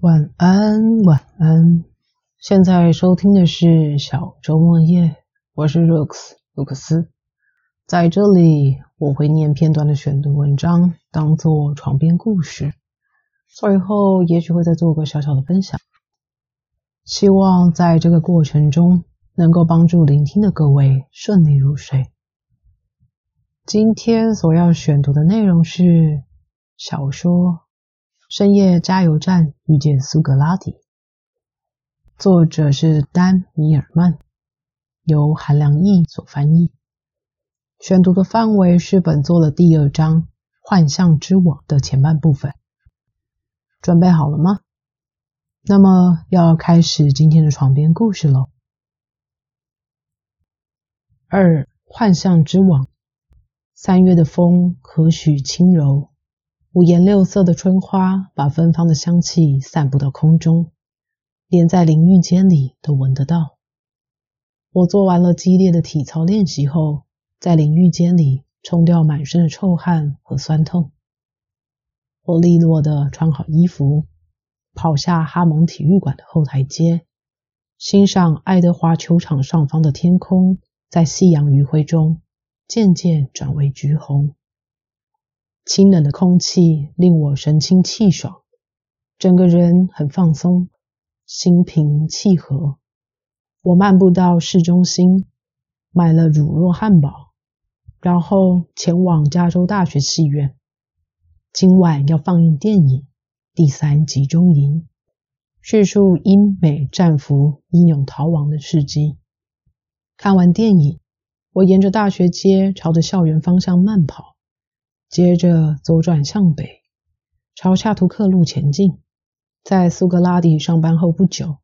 晚安，晚安。现在收听的是小周末夜，我是 Rooks 卢克斯。在这里，我会念片段的选读文章，当做床边故事。最后，也许会再做个小小的分享。希望在这个过程中，能够帮助聆听的各位顺利入睡。今天所要选读的内容是小说《深夜加油站遇见苏格拉底》，作者是丹·米尔曼，由韩良义所翻译。选读的范围是本作的第二章《幻象之网》的前半部分。准备好了吗？那么要开始今天的床边故事喽。二，幻象之网。三月的风何许轻柔，五颜六色的春花把芬芳的香气散布到空中，连在淋浴间里都闻得到。我做完了激烈的体操练习后，在淋浴间里冲掉满身的臭汗和酸痛。我利落地穿好衣服，跑下哈蒙体育馆的后台阶，欣赏爱德华球场上方的天空，在夕阳余晖中。渐渐转为橘红，清冷的空气令我神清气爽，整个人很放松，心平气和。我漫步到市中心，买了乳酪汉堡，然后前往加州大学戏院。今晚要放映电影《第三集中营》，叙述英美战俘英勇逃亡的事迹。看完电影。我沿着大学街朝着校园方向慢跑，接着左转向北，朝恰图克路前进。在苏格拉底上班后不久，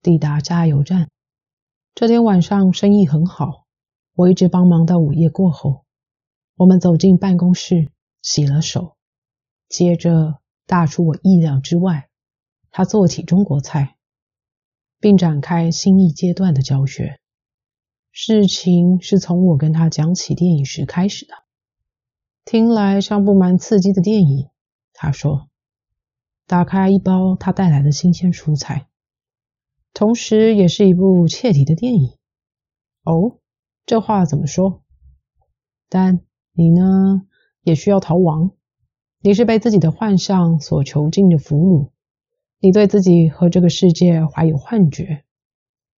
抵达加油站。这天晚上生意很好，我一直帮忙到午夜过后。我们走进办公室，洗了手，接着大出我意料之外，他做起中国菜，并展开新一阶段的教学。事情是从我跟他讲起电影时开始的，听来像部蛮刺激的电影。他说，打开一包他带来的新鲜蔬菜，同时也是一部切题的电影。哦，这话怎么说？但你呢，也需要逃亡。你是被自己的幻象所囚禁的俘虏，你对自己和这个世界怀有幻觉。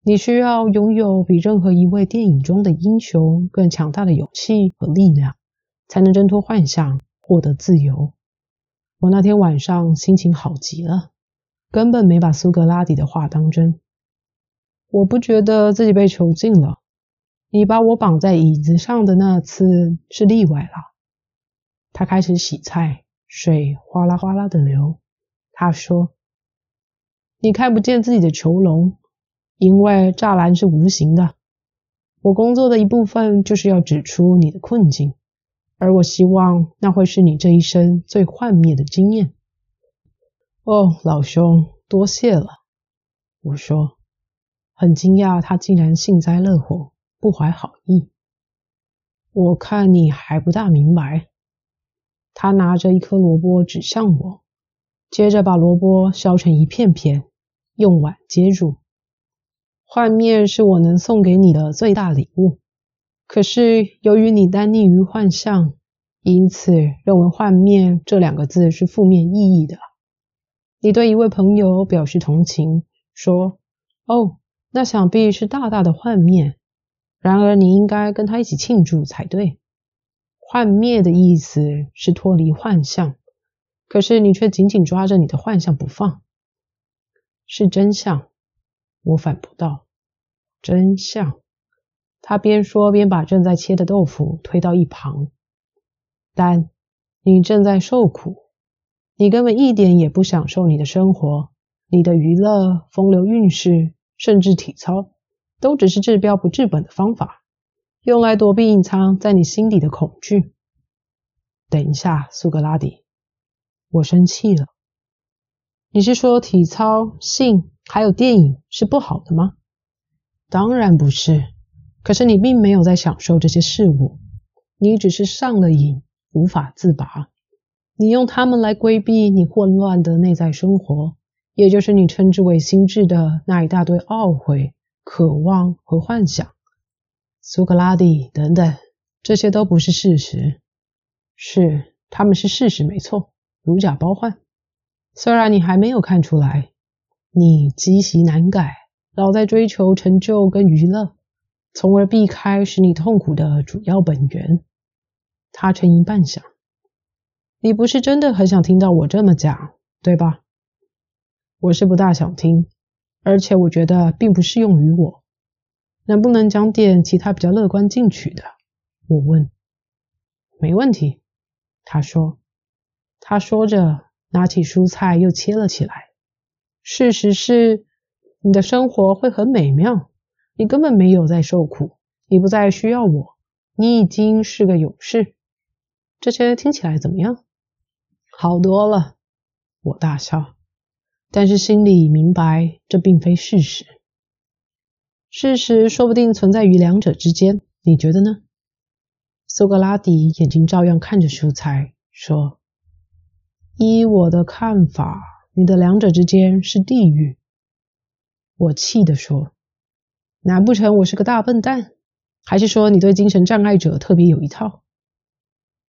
你需要拥有比任何一位电影中的英雄更强大的勇气和力量，才能挣脱幻象，获得自由。我那天晚上心情好极了，根本没把苏格拉底的话当真。我不觉得自己被囚禁了。你把我绑在椅子上的那次是例外了。他开始洗菜，水哗啦哗啦的流。他说：“你看不见自己的囚笼。”因为栅栏是无形的，我工作的一部分就是要指出你的困境，而我希望那会是你这一生最幻灭的经验。哦，老兄，多谢了。我说，很惊讶他竟然幸灾乐祸，不怀好意。我看你还不大明白。他拿着一颗萝卜指向我，接着把萝卜削成一片片，用碗接住。幻灭是我能送给你的最大礼物，可是由于你单溺于幻象，因此认为幻灭这两个字是负面意义的。你对一位朋友表示同情，说：“哦，那想必是大大的幻灭。”然而你应该跟他一起庆祝才对。幻灭的意思是脱离幻象，可是你却紧紧抓着你的幻象不放，是真相。我反驳道：“真相。”他边说边把正在切的豆腐推到一旁。但你正在受苦，你根本一点也不享受你的生活，你的娱乐、风流韵事，甚至体操，都只是治标不治本的方法，用来躲避隐藏在你心底的恐惧。等一下，苏格拉底，我生气了。你是说体操、性？还有电影是不好的吗？当然不是。可是你并没有在享受这些事物，你只是上了瘾，无法自拔。你用它们来规避你混乱的内在生活，也就是你称之为心智的那一大堆懊悔、渴望和幻想。苏格拉底等等，这些都不是事实。是，他们是事实，没错，如假包换。虽然你还没有看出来，你积习难改，老在追求成就跟娱乐，从而避开使你痛苦的主要本源。他沉吟半晌：“你不是真的很想听到我这么讲，对吧？”“我是不大想听，而且我觉得并不适用于我。能不能讲点其他比较乐观进取的？”我问。“没问题。”他说。他说着。拿起蔬菜又切了起来。事实是，你的生活会很美妙，你根本没有在受苦，你不再需要我，你已经是个勇士。这些听起来怎么样？好多了，我大笑，但是心里明白这并非事实。事实说不定存在于两者之间，你觉得呢？苏格拉底眼睛照样看着蔬菜，说。依我的看法，你的两者之间是地狱。我气地说：“难不成我是个大笨蛋？还是说你对精神障碍者特别有一套？”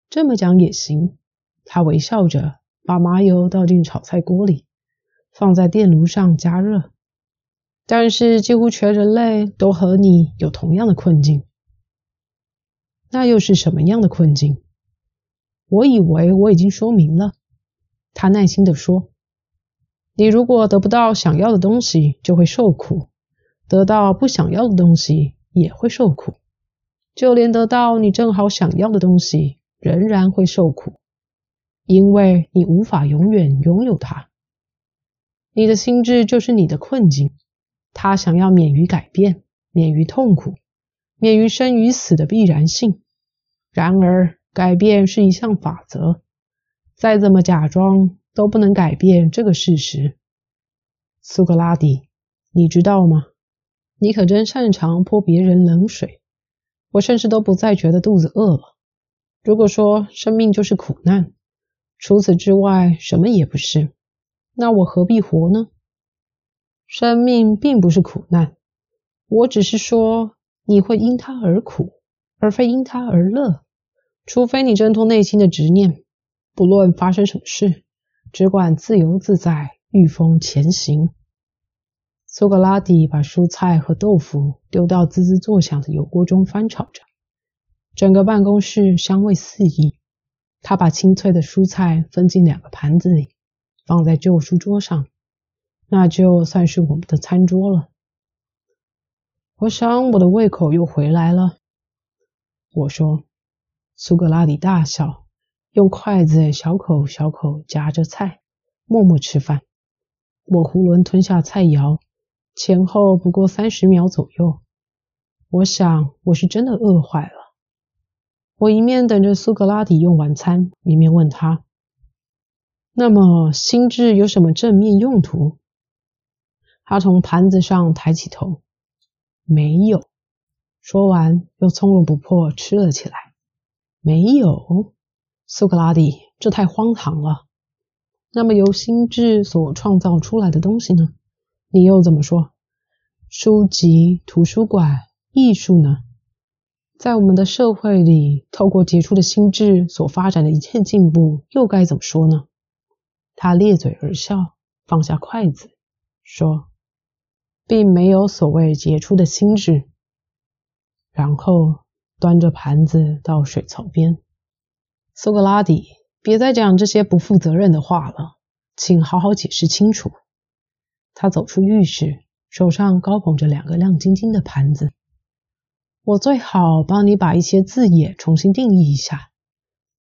这么讲也行。他微笑着把麻油倒进炒菜锅里，放在电炉上加热。但是几乎全人类都和你有同样的困境。那又是什么样的困境？我以为我已经说明了。他耐心地说：“你如果得不到想要的东西，就会受苦；得到不想要的东西，也会受苦。就连得到你正好想要的东西，仍然会受苦，因为你无法永远拥有它。你的心智就是你的困境，他想要免于改变，免于痛苦，免于生与死的必然性。然而，改变是一项法则。”再怎么假装都不能改变这个事实，苏格拉底，你知道吗？你可真擅长泼别人冷水。我甚至都不再觉得肚子饿了。如果说生命就是苦难，除此之外什么也不是，那我何必活呢？生命并不是苦难，我只是说你会因它而苦，而非因它而乐，除非你挣脱内心的执念。不论发生什么事，只管自由自在，御风前行。苏格拉底把蔬菜和豆腐丢到滋滋作响的油锅中翻炒着，整个办公室香味四溢。他把清脆的蔬菜分进两个盘子里，放在旧书桌上，那就算是我们的餐桌了。我想我的胃口又回来了。我说，苏格拉底大笑。用筷子小口小口夹着菜，默默吃饭。我囫囵吞下菜肴，前后不过三十秒左右。我想我是真的饿坏了。我一面等着苏格拉底用晚餐，一面问他：“那么心智有什么正面用途？”他从盘子上抬起头：“没有。”说完，又从容不迫吃了起来：“没有。”苏格拉底，这太荒唐了。那么由心智所创造出来的东西呢？你又怎么说？书籍、图书馆、艺术呢？在我们的社会里，透过杰出的心智所发展的一切进步，又该怎么说呢？他咧嘴而笑，放下筷子，说：“并没有所谓杰出的心智。”然后端着盘子到水槽边。苏格拉底，别再讲这些不负责任的话了，请好好解释清楚。他走出浴室，手上高捧着两个亮晶晶的盘子。我最好帮你把一些字眼重新定义一下。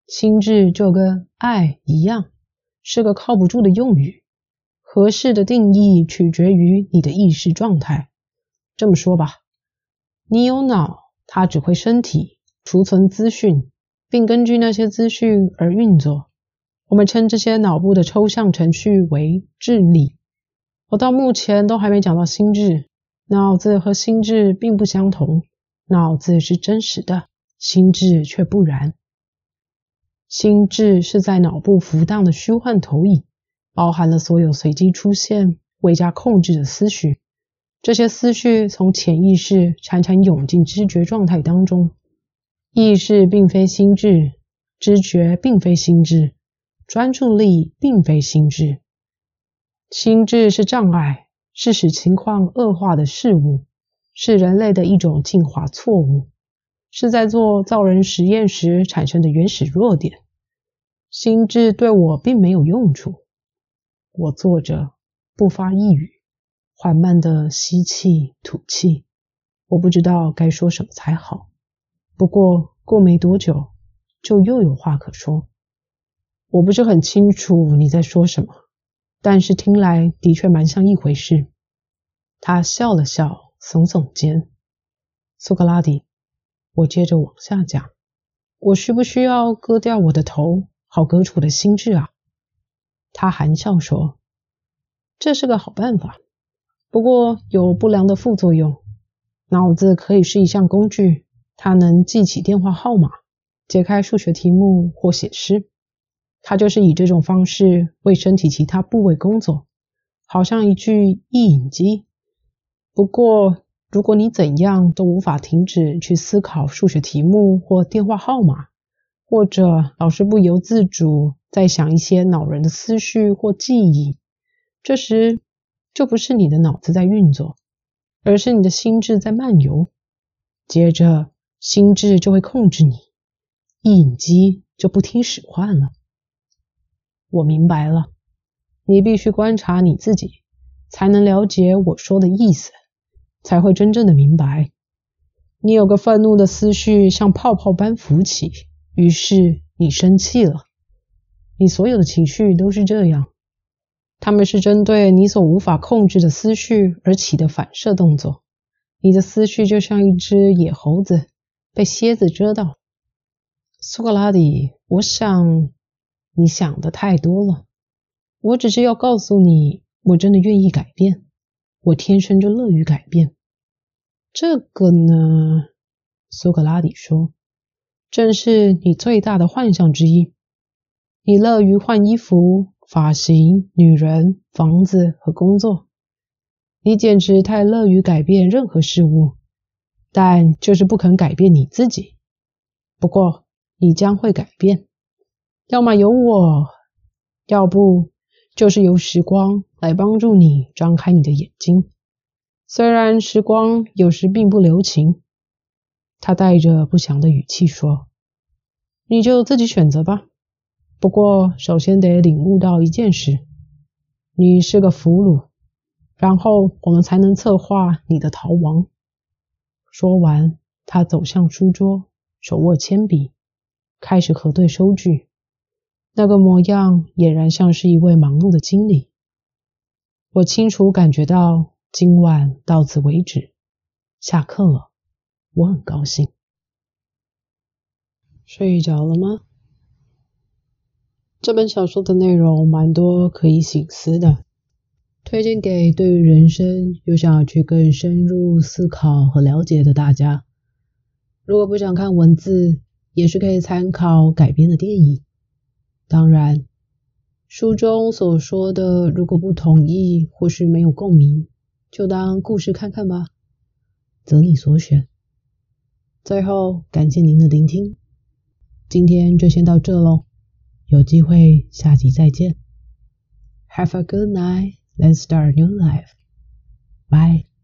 心智就跟爱一样，是个靠不住的用语。合适的定义取决于你的意识状态。这么说吧，你有脑，它指挥身体，储存资讯。并根据那些资讯而运作。我们称这些脑部的抽象程序为智力。我到目前都还没讲到心智。脑子和心智并不相同，脑子是真实的，心智却不然。心智是在脑部浮荡的虚幻投影，包含了所有随机出现、未加控制的思绪。这些思绪从潜意识潺潺涌进知觉状态当中。意识并非心智，知觉并非心智，专注力并非心智。心智是障碍，是使情况恶化的事物，是人类的一种进化错误，是在做造人实验时产生的原始弱点。心智对我并没有用处。我坐着，不发一语。缓慢的吸气、吐气，我不知道该说什么才好。不过过没多久，就又有话可说。我不是很清楚你在说什么，但是听来的确蛮像一回事。他笑了笑，耸耸肩。苏格拉底，我接着往下讲。我需不需要割掉我的头，好割出我的心智啊？他含笑说：“这是个好办法。”不过有不良的副作用。脑子可以是一项工具，它能记起电话号码、解开数学题目或写诗。它就是以这种方式为身体其他部位工作，好像一具忆影机。不过，如果你怎样都无法停止去思考数学题目或电话号码，或者老是不由自主在想一些恼人的思绪或记忆，这时。就不是你的脑子在运作，而是你的心智在漫游。接着，心智就会控制你，忆影机就不听使唤了。我明白了，你必须观察你自己，才能了解我说的意思，才会真正的明白。你有个愤怒的思绪像泡泡般浮起，于是你生气了。你所有的情绪都是这样。他们是针对你所无法控制的思绪而起的反射动作。你的思绪就像一只野猴子被蝎子蛰到。苏格拉底，我想你想的太多了。我只是要告诉你，我真的愿意改变。我天生就乐于改变。这个呢？苏格拉底说，正是你最大的幻象之一。你乐于换衣服。发型、女人、房子和工作，你简直太乐于改变任何事物，但就是不肯改变你自己。不过你将会改变，要么由我，要不就是由时光来帮助你张开你的眼睛。虽然时光有时并不留情，他带着不祥的语气说：“你就自己选择吧。”不过，首先得领悟到一件事：你是个俘虏，然后我们才能策划你的逃亡。说完，他走向书桌，手握铅笔，开始核对收据。那个模样俨然像是一位忙碌的经理。我清楚感觉到，今晚到此为止，下课了。我很高兴。睡着了吗？这本小说的内容蛮多可以醒思的，推荐给对于人生有想要去更深入思考和了解的大家。如果不想看文字，也是可以参考改编的电影。当然，书中所说的如果不同意或是没有共鸣，就当故事看看吧，择你所选。最后，感谢您的聆听，今天就先到这喽。有机会，下集再见。Have a good night. Let's start a new life. Bye.